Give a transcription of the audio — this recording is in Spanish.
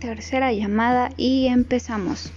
Tercera llamada y empezamos.